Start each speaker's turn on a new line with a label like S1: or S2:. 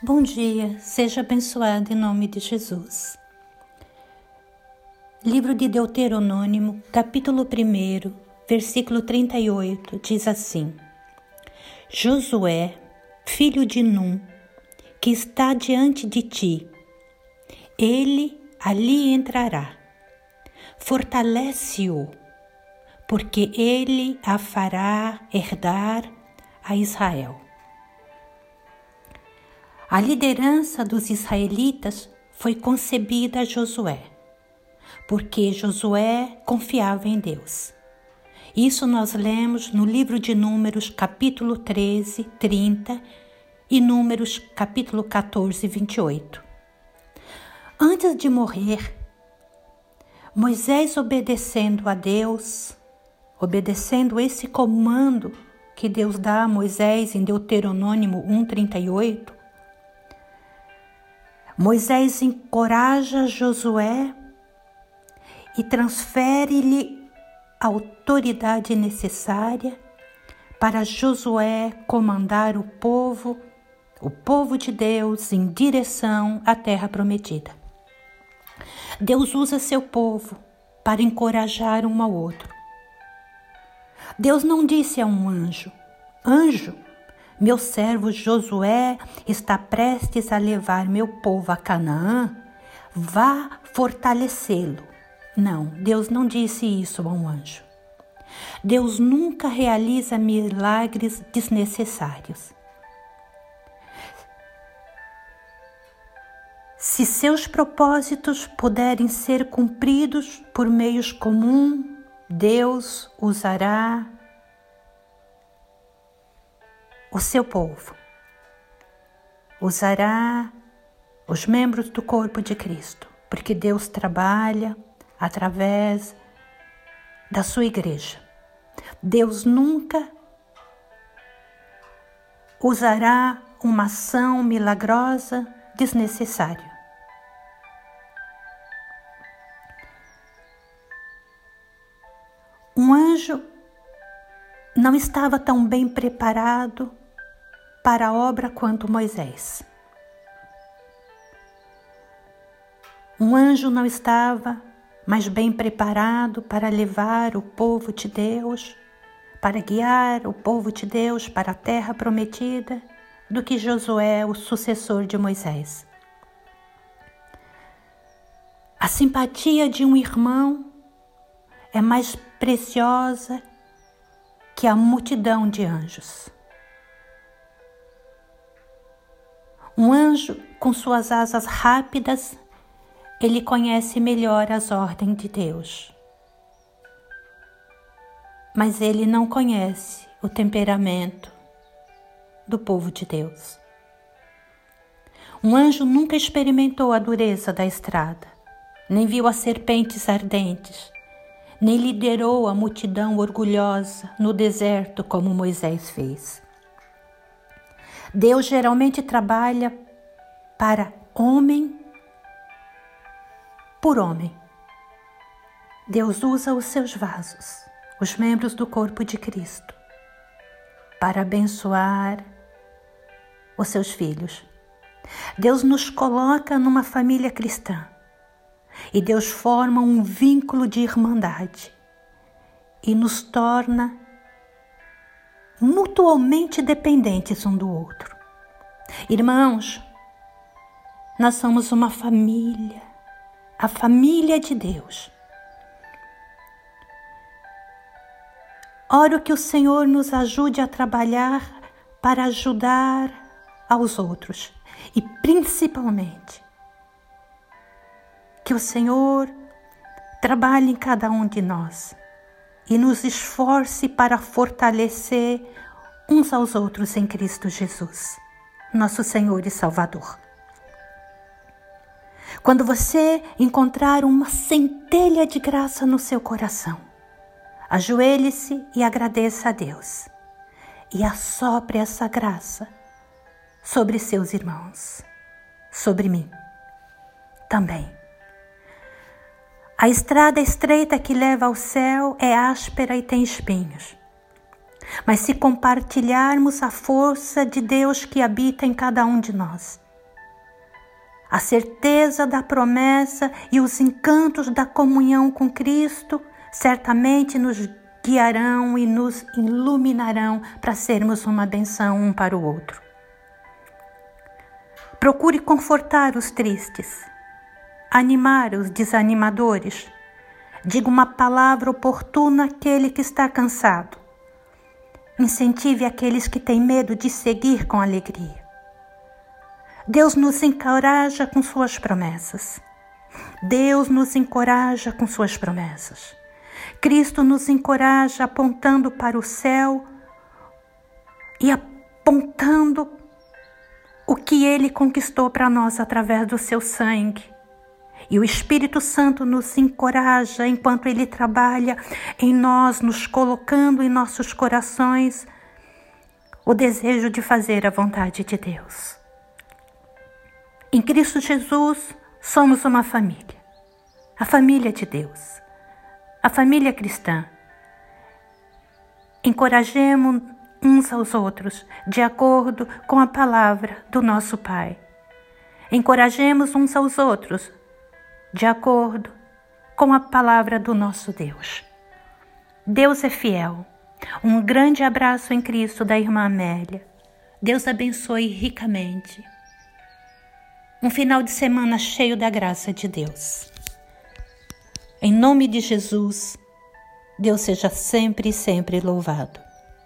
S1: Bom dia, seja abençoado em nome de Jesus. Livro de Deuteronômio, capítulo 1, versículo 38, diz assim: Josué, filho de Num, que está diante de ti, ele ali entrará. Fortalece-o, porque ele a fará herdar a Israel. A liderança dos israelitas foi concebida a Josué, porque Josué confiava em Deus. Isso nós lemos no livro de Números, capítulo 13, 30 e Números, capítulo 14, 28. Antes de morrer, Moisés obedecendo a Deus, obedecendo esse comando que Deus dá a Moisés em Deuteronômio 1:38, Moisés encoraja Josué e transfere-lhe a autoridade necessária para Josué comandar o povo, o povo de Deus, em direção à terra prometida. Deus usa seu povo para encorajar um ao outro. Deus não disse a um anjo: Anjo, meu servo Josué está prestes a levar meu povo a Canaã. Vá fortalecê-lo. Não, Deus não disse isso a um anjo. Deus nunca realiza milagres desnecessários. Se seus propósitos puderem ser cumpridos por meios comuns, Deus usará o seu povo. Usará os membros do corpo de Cristo, porque Deus trabalha através da sua igreja. Deus nunca usará uma ação milagrosa desnecessária. Não estava tão bem preparado para a obra quanto Moisés. Um anjo não estava mais bem preparado para levar o povo de Deus, para guiar o povo de Deus para a terra prometida, do que Josué, o sucessor de Moisés. A simpatia de um irmão é mais preciosa que a multidão de anjos. Um anjo com suas asas rápidas, ele conhece melhor as ordens de Deus. Mas ele não conhece o temperamento do povo de Deus. Um anjo nunca experimentou a dureza da estrada, nem viu as serpentes ardentes, nem liderou a multidão orgulhosa no deserto como Moisés fez. Deus geralmente trabalha para homem por homem. Deus usa os seus vasos, os membros do corpo de Cristo, para abençoar os seus filhos. Deus nos coloca numa família cristã e Deus forma um vínculo de irmandade e nos torna mutuamente dependentes um do outro. Irmãos, nós somos uma família, a família de Deus. Oro que o Senhor nos ajude a trabalhar para ajudar aos outros e principalmente que o Senhor trabalhe em cada um de nós e nos esforce para fortalecer uns aos outros em Cristo Jesus, nosso Senhor e Salvador. Quando você encontrar uma centelha de graça no seu coração, ajoelhe-se e agradeça a Deus e assopre essa graça sobre seus irmãos, sobre mim também. A estrada estreita que leva ao céu é áspera e tem espinhos. Mas se compartilharmos a força de Deus que habita em cada um de nós, A certeza da promessa e os encantos da comunhão com Cristo certamente nos guiarão e nos iluminarão para sermos uma benção um para o outro. Procure confortar os tristes, animar os desanimadores. Diga uma palavra oportuna àquele que está cansado. Incentive aqueles que têm medo de seguir com alegria. Deus nos encoraja com suas promessas. Deus nos encoraja com suas promessas. Cristo nos encoraja apontando para o céu e apontando o que ele conquistou para nós através do seu sangue. E o Espírito Santo nos encoraja enquanto ele trabalha em nós, nos colocando em nossos corações o desejo de fazer a vontade de Deus. Em Cristo Jesus, somos uma família, a família de Deus a família cristã. Encorajemos uns aos outros de acordo com a palavra do nosso Pai. Encorajemos uns aos outros de acordo com a palavra do nosso Deus. Deus é fiel. Um grande abraço em Cristo da irmã Amélia. Deus abençoe ricamente. Um final de semana cheio da graça de Deus. Em nome de Jesus, Deus seja sempre e sempre louvado.